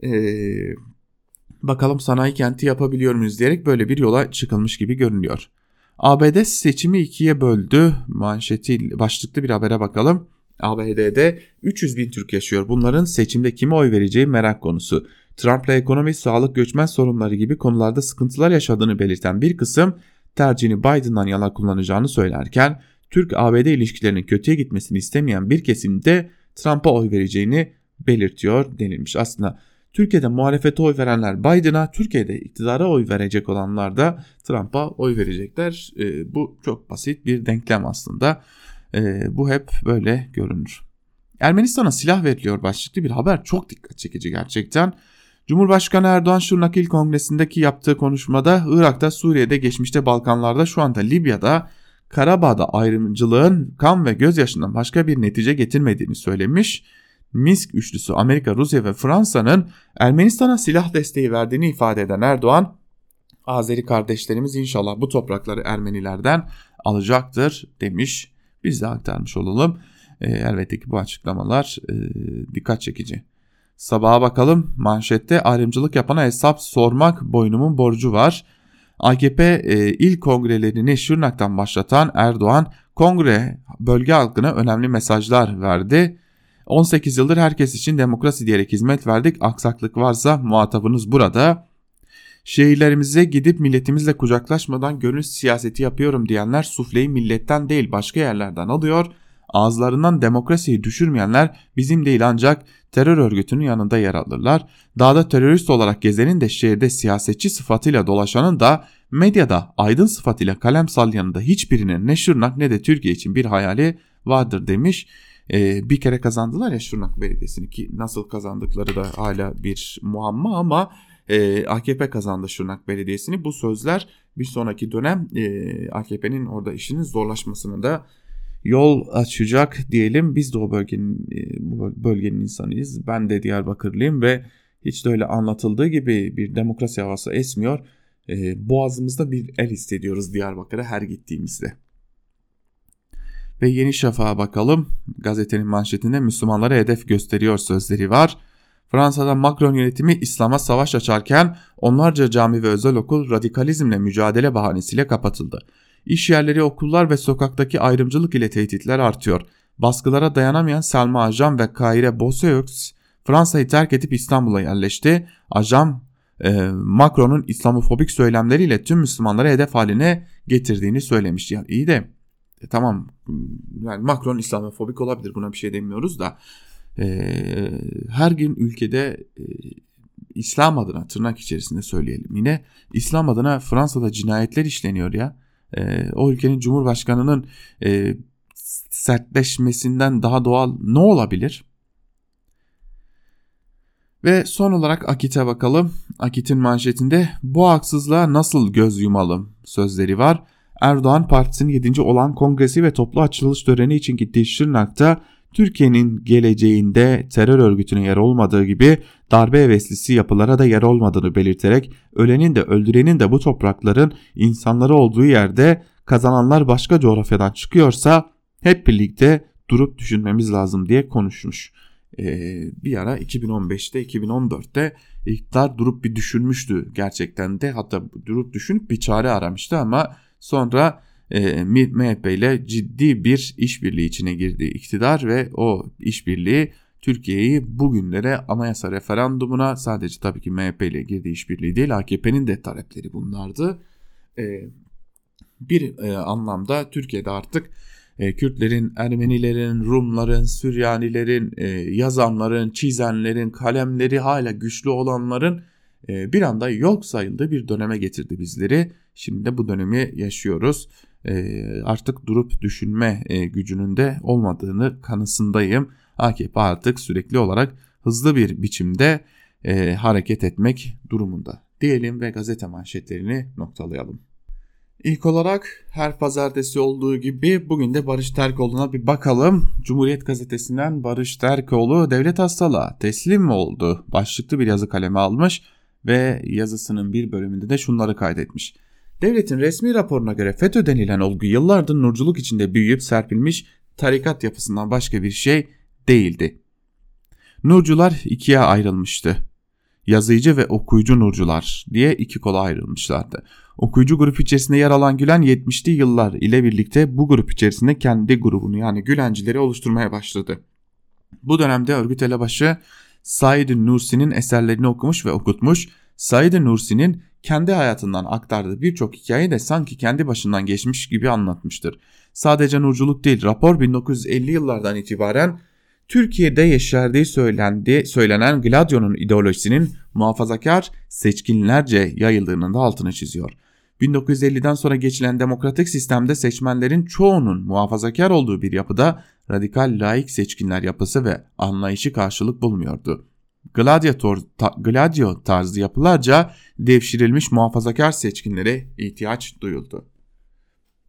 e, bakalım sanayi kenti yapabiliyor muyuz diyerek böyle bir yola çıkılmış gibi görünüyor. ABD seçimi ikiye böldü manşeti başlıklı bir habere bakalım. ABD'de 300 bin Türk yaşıyor. Bunların seçimde kime oy vereceği merak konusu. Trump'la ekonomi, sağlık, göçmen sorunları gibi konularda sıkıntılar yaşadığını belirten bir kısım tercihini Biden'dan yana kullanacağını söylerken Türk-ABD ilişkilerinin kötüye gitmesini istemeyen bir kesim de Trump'a oy vereceğini belirtiyor denilmiş. Aslında Türkiye'de muhalefete oy verenler Biden'a, Türkiye'de iktidara oy verecek olanlar da Trump'a oy verecekler. E, bu çok basit bir denklem aslında. E, bu hep böyle görünür. Ermenistan'a silah veriliyor başlıklı bir haber çok dikkat çekici gerçekten. Cumhurbaşkanı Erdoğan Şırnak İl Kongresi'ndeki yaptığı konuşmada Irak'ta, Suriye'de, geçmişte Balkanlarda, şu anda Libya'da, Karabağ'da ayrımcılığın kan ve gözyaşından başka bir netice getirmediğini söylemiş. Minsk üçlüsü Amerika, Rusya ve Fransa'nın Ermenistan'a silah desteği verdiğini ifade eden Erdoğan, Azeri kardeşlerimiz inşallah bu toprakları Ermenilerden alacaktır demiş. Biz de aktarmış olalım. E, elbette ki bu açıklamalar e, dikkat çekici. Sabaha bakalım manşette ayrımcılık yapana hesap sormak boynumun borcu var. AKP e, il kongrelerini Şırnak'tan başlatan Erdoğan kongre bölge halkına önemli mesajlar verdi. 18 yıldır herkes için demokrasi diyerek hizmet verdik. Aksaklık varsa muhatabınız burada. Şehirlerimize gidip milletimizle kucaklaşmadan gönül siyaseti yapıyorum diyenler sufleyi milletten değil başka yerlerden alıyor. Ağızlarından demokrasiyi düşürmeyenler bizim değil ancak terör örgütünün yanında yer alırlar. Dağda terörist olarak gezenin de şehirde siyasetçi sıfatıyla dolaşanın da medyada aydın sıfatıyla kalem sallayanın da hiçbirinin ne Şırnak ne de Türkiye için bir hayali vardır demiş. Ee, bir kere kazandılar ya Şırnak Belediyesi'ni ki nasıl kazandıkları da hala bir muamma ama e, AKP kazandı Şırnak Belediyesi'ni. Bu sözler bir sonraki dönem e, AKP'nin orada işinin zorlaşmasını da yol açacak diyelim. Biz de o bölgenin e, bu bölgenin insanıyız. Ben de Diyarbakırlıyım ve hiç de öyle anlatıldığı gibi bir demokrasi havası esmiyor. E, boğazımızda bir el hissediyoruz Diyarbakır'a her gittiğimizde. Ve Yeni Şafak'a bakalım. Gazetenin manşetinde Müslümanlara hedef gösteriyor sözleri var. Fransa'da Macron yönetimi İslam'a savaş açarken onlarca cami ve özel okul radikalizmle mücadele bahanesiyle kapatıldı. İş yerleri, okullar ve sokaktaki ayrımcılık ile tehditler artıyor. Baskılara dayanamayan Selma Ajan ve Kaire Bosseux Fransa'yı terk edip İstanbul'a yerleşti. Ajan e, Macron'un İslamofobik söylemleriyle tüm Müslümanları hedef haline getirdiğini söylemiş. Yani iyi de e, tamam yani Macron İslamofobik olabilir buna bir şey demiyoruz da her gün ülkede e, İslam adına tırnak içerisinde söyleyelim yine İslam adına Fransa'da cinayetler işleniyor ya e, o ülkenin cumhurbaşkanının e, sertleşmesinden daha doğal ne olabilir? Ve son olarak Akit'e bakalım. Akit'in manşetinde bu haksızlığa nasıl göz yumalım sözleri var. Erdoğan partisinin 7. olan kongresi ve toplu açılış töreni için gittiği Şırnak'ta Türkiye'nin geleceğinde terör örgütüne yer olmadığı gibi darbe heveslisi yapılara da yer olmadığını belirterek ölenin de öldürenin de bu toprakların insanları olduğu yerde kazananlar başka coğrafyadan çıkıyorsa hep birlikte durup düşünmemiz lazım diye konuşmuş. Ee, bir ara 2015'te 2014'te iktidar durup bir düşünmüştü gerçekten de hatta durup düşünüp bir çare aramıştı ama sonra e, MHP ile ciddi bir işbirliği içine girdi iktidar ve o işbirliği Türkiye'yi bugünlere anayasa referandumuna sadece tabii ki MHP ile girdiği işbirliği değil AKP'nin de talepleri bunlardı. E, bir e, anlamda Türkiye'de artık e, Kürtlerin, Ermenilerin, Rumların, Süryanilerin, e, yazanların, çizenlerin, kalemleri hala güçlü olanların bir anda yok sayıldığı bir döneme getirdi bizleri. Şimdi de bu dönemi yaşıyoruz. E, artık durup düşünme e, gücünün de olmadığını kanısındayım. AKP artık sürekli olarak hızlı bir biçimde e, hareket etmek durumunda. Diyelim ve gazete manşetlerini noktalayalım. İlk olarak her pazartesi olduğu gibi bugün de Barış Terkoğlu'na bir bakalım. Cumhuriyet gazetesinden Barış Terkoğlu devlet hastalığa teslim oldu? Başlıklı bir yazı kaleme almış ve yazısının bir bölümünde de şunları kaydetmiş. Devletin resmi raporuna göre FETÖ denilen olgu yıllardır nurculuk içinde büyüyüp serpilmiş tarikat yapısından başka bir şey değildi. Nurcular ikiye ayrılmıştı. Yazıcı ve okuyucu nurcular diye iki kola ayrılmışlardı. Okuyucu grup içerisinde yer alan Gülen 70'li yıllar ile birlikte bu grup içerisinde kendi grubunu yani Gülencileri oluşturmaya başladı. Bu dönemde örgüt elebaşı Said Nursi'nin eserlerini okumuş ve okutmuş. Said Nursi'nin kendi hayatından aktardığı birçok hikayeyi de sanki kendi başından geçmiş gibi anlatmıştır. Sadece nurculuk değil rapor 1950 yıllardan itibaren Türkiye'de yeşerdiği söylendi, söylenen Gladio'nun ideolojisinin muhafazakar seçkinlerce yayıldığının da altını çiziyor. 1950'den sonra geçilen demokratik sistemde seçmenlerin çoğunun muhafazakar olduğu bir yapıda radikal laik seçkinler yapısı ve anlayışı karşılık bulmuyordu. Gladiator, ta, Gladio tarzı yapılarca devşirilmiş muhafazakar seçkinlere ihtiyaç duyuldu.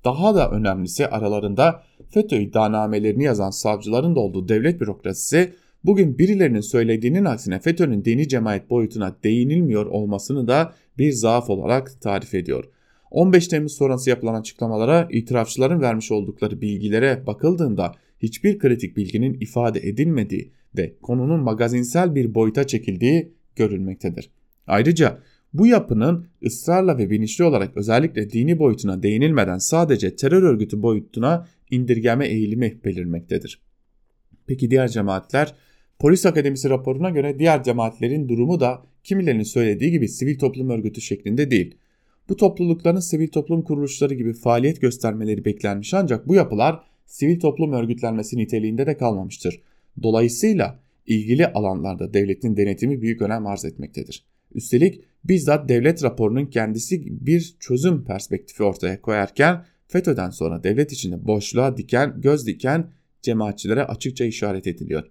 Daha da önemlisi aralarında FETÖ iddianamelerini yazan savcıların da olduğu devlet bürokrasisi bugün birilerinin söylediğinin aksine FETÖ'nün dini cemaat boyutuna değinilmiyor olmasını da bir zaaf olarak tarif ediyor. 15 Temmuz sonrası yapılan açıklamalara itirafçıların vermiş oldukları bilgilere bakıldığında hiçbir kritik bilginin ifade edilmediği ve konunun magazinsel bir boyuta çekildiği görülmektedir. Ayrıca bu yapının ısrarla ve bilinçli olarak özellikle dini boyutuna değinilmeden sadece terör örgütü boyutuna indirgeme eğilimi belirmektedir. Peki diğer cemaatler? Polis Akademisi raporuna göre diğer cemaatlerin durumu da kimilerinin söylediği gibi sivil toplum örgütü şeklinde değil. Bu toplulukların sivil toplum kuruluşları gibi faaliyet göstermeleri beklenmiş ancak bu yapılar sivil toplum örgütlenmesi niteliğinde de kalmamıştır. Dolayısıyla ilgili alanlarda devletin denetimi büyük önem arz etmektedir. Üstelik bizzat devlet raporunun kendisi bir çözüm perspektifi ortaya koyarken FETÖ'den sonra devlet içinde boşluğa diken, göz diken cemaatçilere açıkça işaret ediliyor.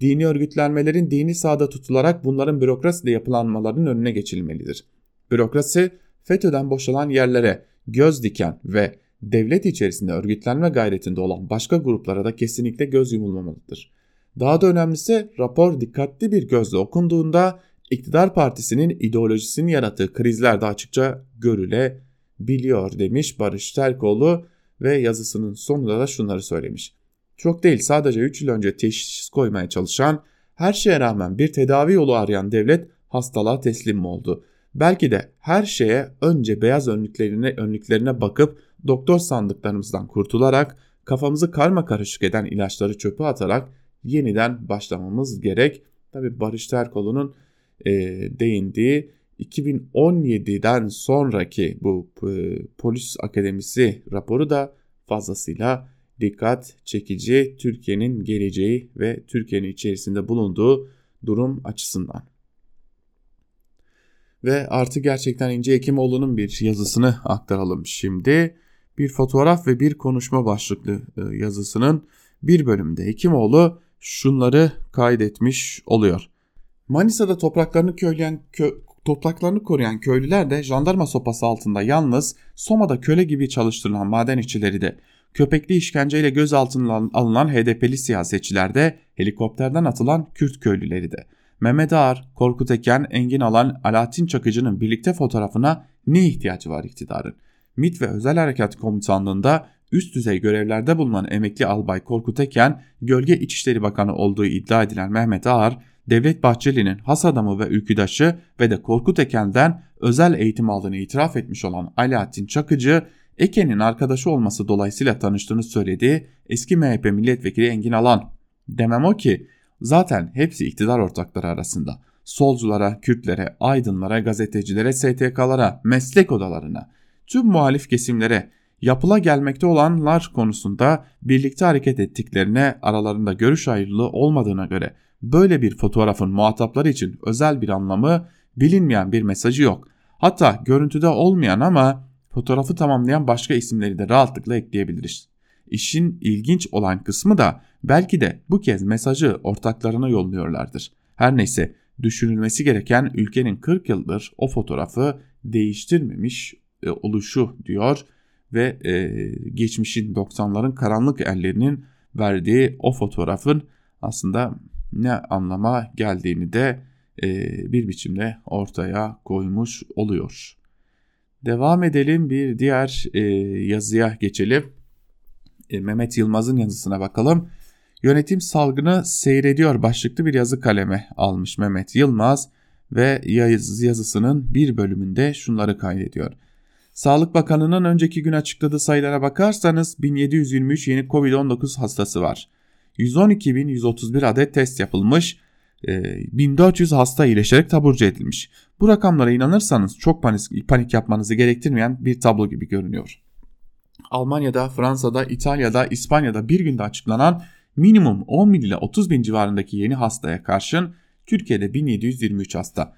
Dini örgütlenmelerin dini sahada tutularak bunların bürokrasiyle yapılanmalarının önüne geçilmelidir. Bürokrasi FETÖ'den boşalan yerlere göz diken ve devlet içerisinde örgütlenme gayretinde olan başka gruplara da kesinlikle göz yumulmamalıdır. Daha da önemlisi rapor dikkatli bir gözle okunduğunda iktidar partisinin ideolojisinin yarattığı krizler de açıkça görülebiliyor demiş Barış Terkoğlu ve yazısının sonunda da şunları söylemiş. Çok değil sadece 3 yıl önce teşhis koymaya çalışan, her şeye rağmen bir tedavi yolu arayan devlet hastalığa teslim mi oldu? Belki de her şeye önce beyaz önlüklerine, önlüklerine bakıp doktor sandıklarımızdan kurtularak kafamızı karma karışık eden ilaçları çöpe atarak yeniden başlamamız gerek. Tabi Barış Terkoğlu'nun e, değindiği 2017'den sonraki bu e, polis akademisi raporu da fazlasıyla dikkat çekici Türkiye'nin geleceği ve Türkiye'nin içerisinde bulunduğu durum açısından. Ve artı gerçekten İnce Ekimoğlu'nun bir yazısını aktaralım şimdi. Bir fotoğraf ve bir konuşma başlıklı e, yazısının bir bölümünde Ekimoğlu şunları kaydetmiş oluyor. Manisa'da topraklarını köyleyen kö, topraklarını koruyan köylüler de jandarma sopası altında yalnız Soma'da köle gibi çalıştırılan maden işçileri de köpekli işkenceyle gözaltına alınan HDP'li siyasetçiler de helikopterden atılan Kürt köylüleri de Mehmet Ağar, Korkut Eken, Engin Alan, Alaaddin Çakıcı'nın birlikte fotoğrafına ne ihtiyacı var iktidarın? MİT ve Özel Harekat Komutanlığı'nda üst düzey görevlerde bulunan emekli albay Korkut Eken, Gölge İçişleri Bakanı olduğu iddia edilen Mehmet Ağar, Devlet Bahçeli'nin has adamı ve ülküdaşı ve de Korkut Eken'den özel eğitim aldığını itiraf etmiş olan Alaaddin Çakıcı, Eken'in arkadaşı olması dolayısıyla tanıştığını söylediği eski MHP milletvekili Engin Alan. Demem o ki zaten hepsi iktidar ortakları arasında. Solculara, Kürtlere, aydınlara, gazetecilere, STK'lara, meslek odalarına, tüm muhalif kesimlere yapıla gelmekte olanlar konusunda birlikte hareket ettiklerine aralarında görüş ayrılığı olmadığına göre böyle bir fotoğrafın muhatapları için özel bir anlamı bilinmeyen bir mesajı yok. Hatta görüntüde olmayan ama fotoğrafı tamamlayan başka isimleri de rahatlıkla ekleyebiliriz. İşin ilginç olan kısmı da belki de bu kez mesajı ortaklarına yolluyorlardır. Her neyse düşünülmesi gereken ülkenin 40 yıldır o fotoğrafı değiştirmemiş e, oluşu diyor ve e, geçmişin 90'ların karanlık ellerinin verdiği o fotoğrafın aslında ne anlama geldiğini de e, bir biçimde ortaya koymuş oluyor. Devam edelim bir diğer e, yazıya geçelim. E, Mehmet Yılmaz'ın yazısına bakalım. Yönetim salgını seyrediyor başlıklı bir yazı kaleme almış Mehmet Yılmaz ve yaz, yazısının bir bölümünde şunları kaydediyor. Sağlık Bakanı'nın önceki gün açıkladığı sayılara bakarsanız 1723 yeni Covid-19 hastası var. 112.131 adet test yapılmış, 1400 e, hasta iyileşerek taburcu edilmiş. Bu rakamlara inanırsanız çok panik, panik yapmanızı gerektirmeyen bir tablo gibi görünüyor. Almanya'da, Fransa'da, İtalya'da, İspanya'da bir günde açıklanan Minimum 10 bin ile 30 bin civarındaki yeni hastaya karşın Türkiye'de 1723 hasta.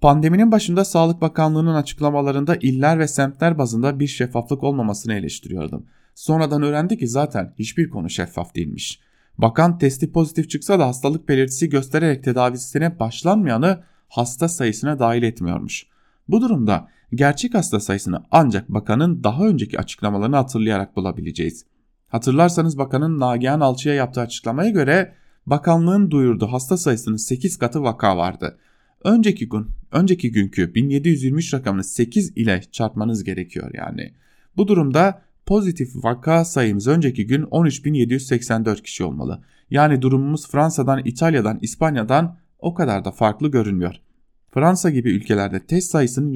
Pandeminin başında Sağlık Bakanlığı'nın açıklamalarında iller ve semtler bazında bir şeffaflık olmamasını eleştiriyordum. Sonradan öğrendi ki zaten hiçbir konu şeffaf değilmiş. Bakan testi pozitif çıksa da hastalık belirtisi göstererek tedavisine başlanmayanı hasta sayısına dahil etmiyormuş. Bu durumda gerçek hasta sayısını ancak bakanın daha önceki açıklamalarını hatırlayarak bulabileceğiz. Hatırlarsanız bakanın Nagihan Alçı'ya yaptığı açıklamaya göre bakanlığın duyurduğu hasta sayısının 8 katı vaka vardı. Önceki gün, önceki günkü 1723 rakamını 8 ile çarpmanız gerekiyor yani. Bu durumda pozitif vaka sayımız önceki gün 13.784 kişi olmalı. Yani durumumuz Fransa'dan, İtalya'dan, İspanya'dan o kadar da farklı görünmüyor. Fransa gibi ülkelerde test sayısının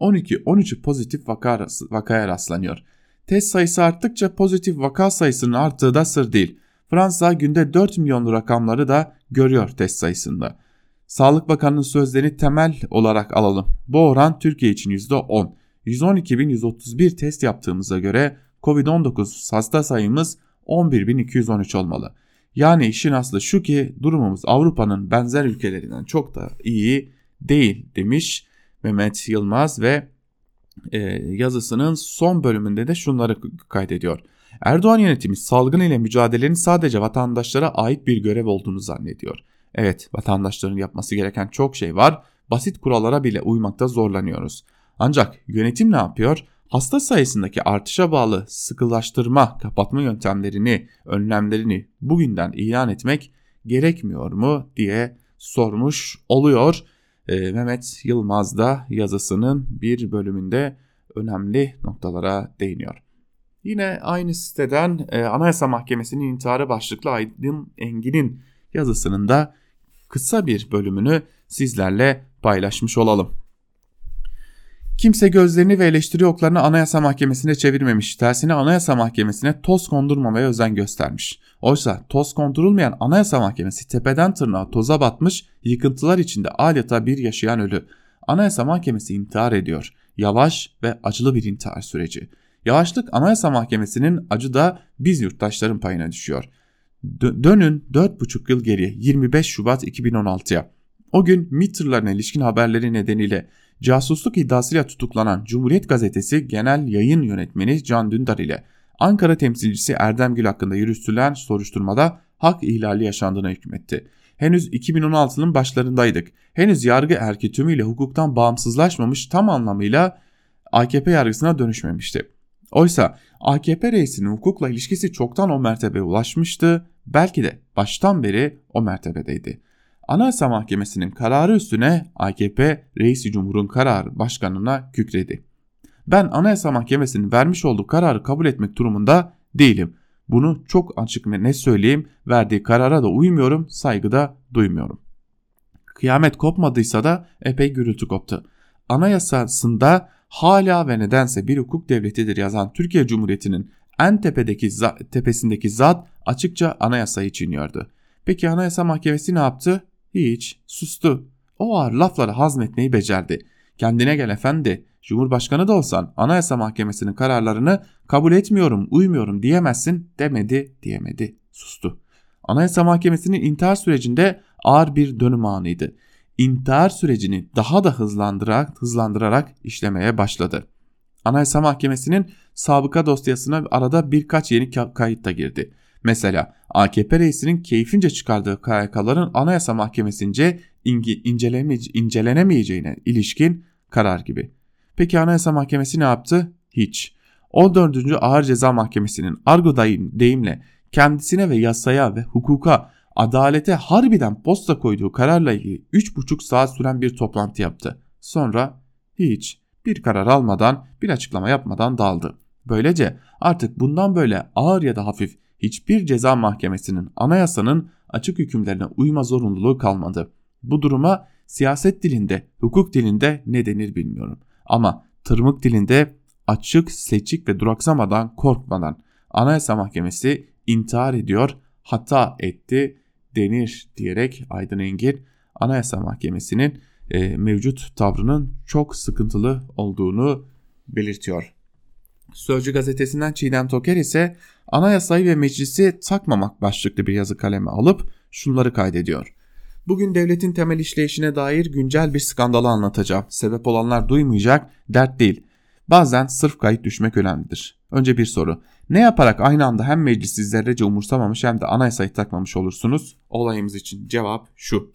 %12-13'ü pozitif vaka, vakaya rastlanıyor. Test sayısı arttıkça pozitif vaka sayısının arttığı da sır değil. Fransa günde 4 milyonlu rakamları da görüyor test sayısında. Sağlık Bakanı'nın sözlerini temel olarak alalım. Bu oran Türkiye için %10. 112.131 test yaptığımıza göre Covid-19 hasta sayımız 11.213 olmalı. Yani işin aslı şu ki durumumuz Avrupa'nın benzer ülkelerinden çok da iyi değil demiş Mehmet Yılmaz ve e, yazısının son bölümünde de şunları kaydediyor. Erdoğan yönetimi salgın ile mücadelenin sadece vatandaşlara ait bir görev olduğunu zannediyor. Evet vatandaşların yapması gereken çok şey var. Basit kurallara bile uymakta zorlanıyoruz. Ancak yönetim ne yapıyor? Hasta sayısındaki artışa bağlı sıkılaştırma, kapatma yöntemlerini, önlemlerini bugünden ilan etmek gerekmiyor mu diye sormuş oluyor. E, Mehmet Yılmaz da yazısının bir bölümünde önemli noktalara değiniyor. Yine aynı siteden e, Anayasa Mahkemesi'nin intiharı başlıklı Aydın Engin'in yazısının da kısa bir bölümünü sizlerle paylaşmış olalım. Kimse gözlerini ve eleştiri oklarını Anayasa Mahkemesi'ne çevirmemiş. Tersine Anayasa Mahkemesi'ne toz kondurmamaya özen göstermiş. Oysa toz kondurulmayan Anayasa Mahkemesi tepeden tırnağa toza batmış, yıkıntılar içinde adeta bir yaşayan ölü. Anayasa Mahkemesi intihar ediyor. Yavaş ve acılı bir intihar süreci. Yavaşlık Anayasa Mahkemesi'nin acı da biz yurttaşların payına düşüyor. Dönün 4,5 yıl geriye 25 Şubat 2016'ya. O gün MİT ilişkin haberleri nedeniyle casusluk iddiasıyla tutuklanan Cumhuriyet Gazetesi Genel Yayın Yönetmeni Can Dündar ile Ankara temsilcisi Erdem Gül hakkında yürütülen soruşturmada hak ihlali yaşandığına hükmetti. Henüz 2016'nın başlarındaydık. Henüz yargı erki tümüyle hukuktan bağımsızlaşmamış tam anlamıyla AKP yargısına dönüşmemişti. Oysa AKP reisinin hukukla ilişkisi çoktan o mertebeye ulaşmıştı, belki de baştan beri o mertebedeydi. Anayasa Mahkemesi'nin kararı üstüne AKP Reisi Cumhur'un kararı başkanına kükredi. Ben Anayasa Mahkemesi'nin vermiş olduğu kararı kabul etmek durumunda değilim. Bunu çok açık ve ne söyleyeyim verdiği karara da uymuyorum saygı da duymuyorum. Kıyamet kopmadıysa da epey gürültü koptu. Anayasasında hala ve nedense bir hukuk devletidir yazan Türkiye Cumhuriyeti'nin en tepedeki tepesindeki zat açıkça anayasayı çiğniyordu. Peki Anayasa Mahkemesi ne yaptı? Hiç, sustu. O ağır lafları hazmetmeyi becerdi. Kendine gel efendi, Cumhurbaşkanı da olsan Anayasa Mahkemesi'nin kararlarını kabul etmiyorum, uymuyorum diyemezsin demedi, diyemedi, sustu. Anayasa Mahkemesi'nin intihar sürecinde ağır bir dönüm anıydı. İntihar sürecini daha da hızlandırarak, hızlandırarak işlemeye başladı. Anayasa Mahkemesi'nin sabıka dosyasına arada birkaç yeni kayıt da girdi. Mesela AKP reisinin keyfince çıkardığı KYK'ların Anayasa Mahkemesi'nce incelenemeyeceğine ilişkin karar gibi. Peki Anayasa Mahkemesi ne yaptı? Hiç. 14. Ağır Ceza Mahkemesi'nin argo deyimle kendisine ve yasaya ve hukuka, adalete harbiden posta koyduğu kararla ilgili 3,5 saat süren bir toplantı yaptı. Sonra hiç bir karar almadan, bir açıklama yapmadan daldı. Böylece artık bundan böyle ağır ya da hafif hiçbir ceza mahkemesinin anayasanın açık hükümlerine uyma zorunluluğu kalmadı. Bu duruma siyaset dilinde, hukuk dilinde ne denir bilmiyorum. Ama tırmık dilinde açık, seçik ve duraksamadan, korkmadan Anayasa Mahkemesi intihar ediyor, hata etti denir diyerek Aydın Engin Anayasa Mahkemesi'nin e, mevcut tavrının çok sıkıntılı olduğunu belirtiyor. Sözcü gazetesinden Çiğdem Toker ise anayasayı ve meclisi takmamak başlıklı bir yazı kaleme alıp şunları kaydediyor. Bugün devletin temel işleyişine dair güncel bir skandalı anlatacağım. Sebep olanlar duymayacak, dert değil. Bazen sırf kayıt düşmek önemlidir. Önce bir soru. Ne yaparak aynı anda hem meclisi zerrece umursamamış hem de anayasayı takmamış olursunuz? Olayımız için cevap şu.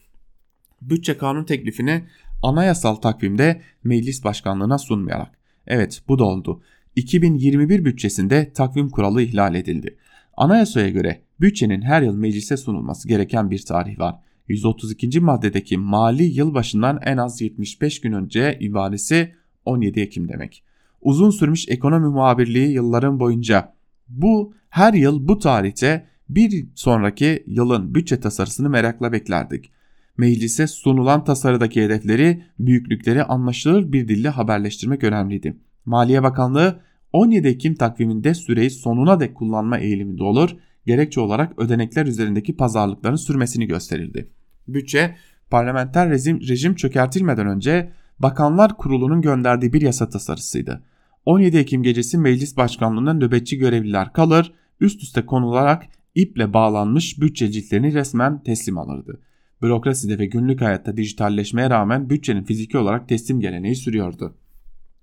Bütçe kanun teklifini anayasal takvimde meclis başkanlığına sunmayarak. Evet bu da oldu. 2021 bütçesinde takvim kuralı ihlal edildi. Anayasaya göre bütçenin her yıl meclise sunulması gereken bir tarih var. 132. maddedeki mali yıl başından en az 75 gün önce ibaresi 17 Ekim demek. Uzun sürmüş ekonomi muhabirliği yılların boyunca bu her yıl bu tarihte bir sonraki yılın bütçe tasarısını merakla beklerdik. Meclise sunulan tasarıdaki hedefleri, büyüklükleri anlaşılır bir dille haberleştirmek önemliydi. Maliye Bakanlığı 17 Ekim takviminde süreyi sonuna dek kullanma eğiliminde olur, gerekçe olarak ödenekler üzerindeki pazarlıkların sürmesini gösterildi. Bütçe parlamenter rejim, rejim çökertilmeden önce Bakanlar Kurulu'nun gönderdiği bir yasa tasarısıydı. 17 Ekim gecesi meclis başkanlığında nöbetçi görevliler kalır, üst üste konularak iple bağlanmış bütçe ciltlerini resmen teslim alırdı. Bürokraside ve günlük hayatta dijitalleşmeye rağmen bütçenin fiziki olarak teslim geleneği sürüyordu.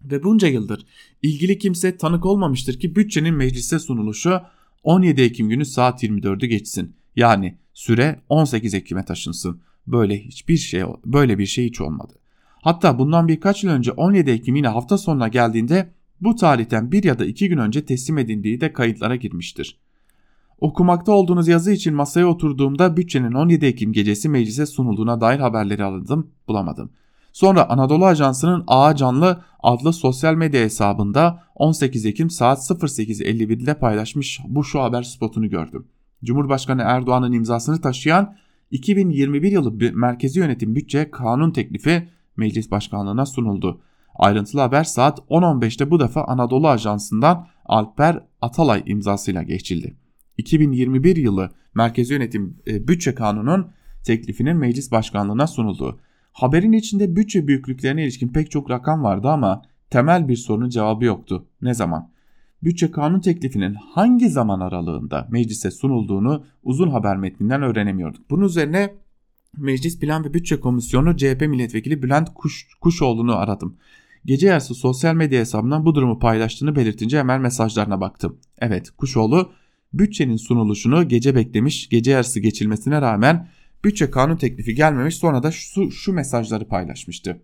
Ve bunca yıldır ilgili kimse tanık olmamıştır ki bütçenin meclise sunuluşu 17 Ekim günü saat 24'ü geçsin. Yani süre 18 Ekim'e taşınsın. Böyle hiçbir şey böyle bir şey hiç olmadı. Hatta bundan birkaç yıl önce 17 Ekim yine hafta sonuna geldiğinde bu tarihten bir ya da iki gün önce teslim edildiği de kayıtlara girmiştir. Okumakta olduğunuz yazı için masaya oturduğumda bütçenin 17 Ekim gecesi meclise sunulduğuna dair haberleri aradım, bulamadım. Sonra Anadolu Ajansı'nın Ağa Canlı adlı sosyal medya hesabında 18 Ekim saat 08.51'de paylaşmış bu şu haber spotunu gördüm. Cumhurbaşkanı Erdoğan'ın imzasını taşıyan 2021 yılı Merkezi Yönetim Bütçe Kanun Teklifi Meclis Başkanlığı'na sunuldu. Ayrıntılı haber saat 10.15'te bu defa Anadolu Ajansı'ndan Alper Atalay imzasıyla geçildi. 2021 yılı Merkezi Yönetim e, Bütçe Kanunu'nun teklifinin meclis başkanlığına sunuldu. Haberin içinde bütçe büyüklüklerine ilişkin pek çok rakam vardı ama temel bir sorunun cevabı yoktu. Ne zaman? Bütçe kanun teklifinin hangi zaman aralığında meclise sunulduğunu uzun haber metninden öğrenemiyorduk. Bunun üzerine Meclis Plan ve Bütçe Komisyonu CHP Milletvekili Bülent Kuş, Kuşoğlu'nu aradım. Gece yarısı sosyal medya hesabından bu durumu paylaştığını belirtince hemen mesajlarına baktım. Evet Kuşoğlu bütçenin sunuluşunu gece beklemiş, gece yarısı geçilmesine rağmen bütçe kanun teklifi gelmemiş sonra da şu, şu mesajları paylaşmıştı.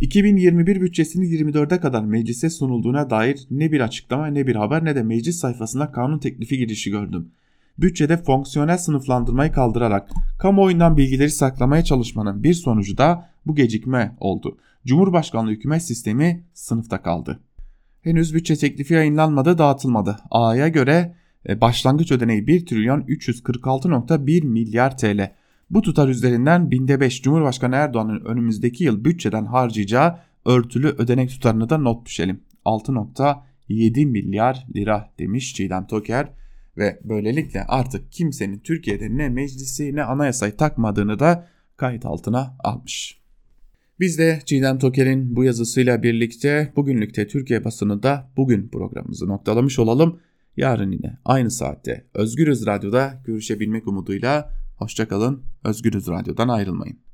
2021 bütçesinin 24'e kadar meclise sunulduğuna dair ne bir açıklama ne bir haber ne de meclis sayfasında kanun teklifi girişi gördüm. Bütçede fonksiyonel sınıflandırmayı kaldırarak kamuoyundan bilgileri saklamaya çalışmanın bir sonucu da bu gecikme oldu. Cumhurbaşkanlığı hükümet sistemi sınıfta kaldı. Henüz bütçe teklifi yayınlanmadı, dağıtılmadı. A'ya göre e, başlangıç ödeneği 1 trilyon 346.1 milyar TL. Bu tutar üzerinden binde 5 Cumhurbaşkanı Erdoğan'ın önümüzdeki yıl bütçeden harcayacağı örtülü ödenek tutarını da not düşelim. 6.7 milyar lira demiş Çiğdem Toker ve böylelikle artık kimsenin Türkiye'de ne meclisi ne anayasayı takmadığını da kayıt altına almış. Biz de Çiğdem Toker'in bu yazısıyla birlikte bugünlükte Türkiye basınında bugün programımızı noktalamış olalım. Yarın yine aynı saatte Özgürüz Radyo'da görüşebilmek umuduyla hoşçakalın. Özgürüz Radyo'dan ayrılmayın.